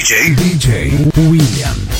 DJ DJ William.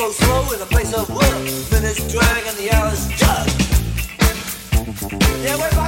go slow in a place of work. Minutes drag and the hours jug. Yeah,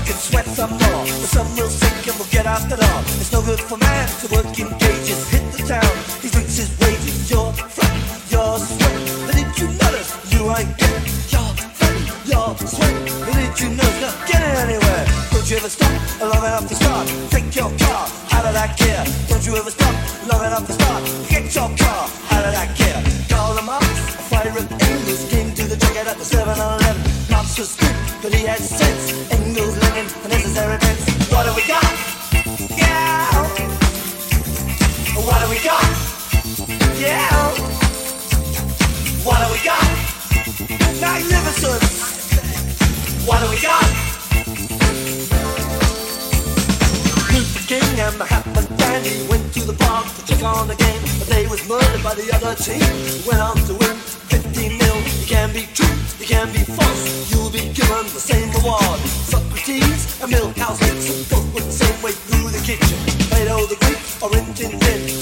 work and sweat some more. The sun will sink and we'll get the door. It's no good for man to work in cages. Hit the town, he drinks his wages. Your friend, your sweat. But did you notice you ain't getting your friend, your sweat? But did you notice not getting anywhere? Don't you ever stop long enough to start? Take your car out of that gear. Don't you ever stop long enough to start? Get your Yeah. What do we got? Magnificent. What do we got? King and went to the park to check on the game, but they was murdered by the other team. Went on to win 15 mil. Can be true, can be false. You'll be given the same reward. And way through the kitchen. Plato the Greek or Rin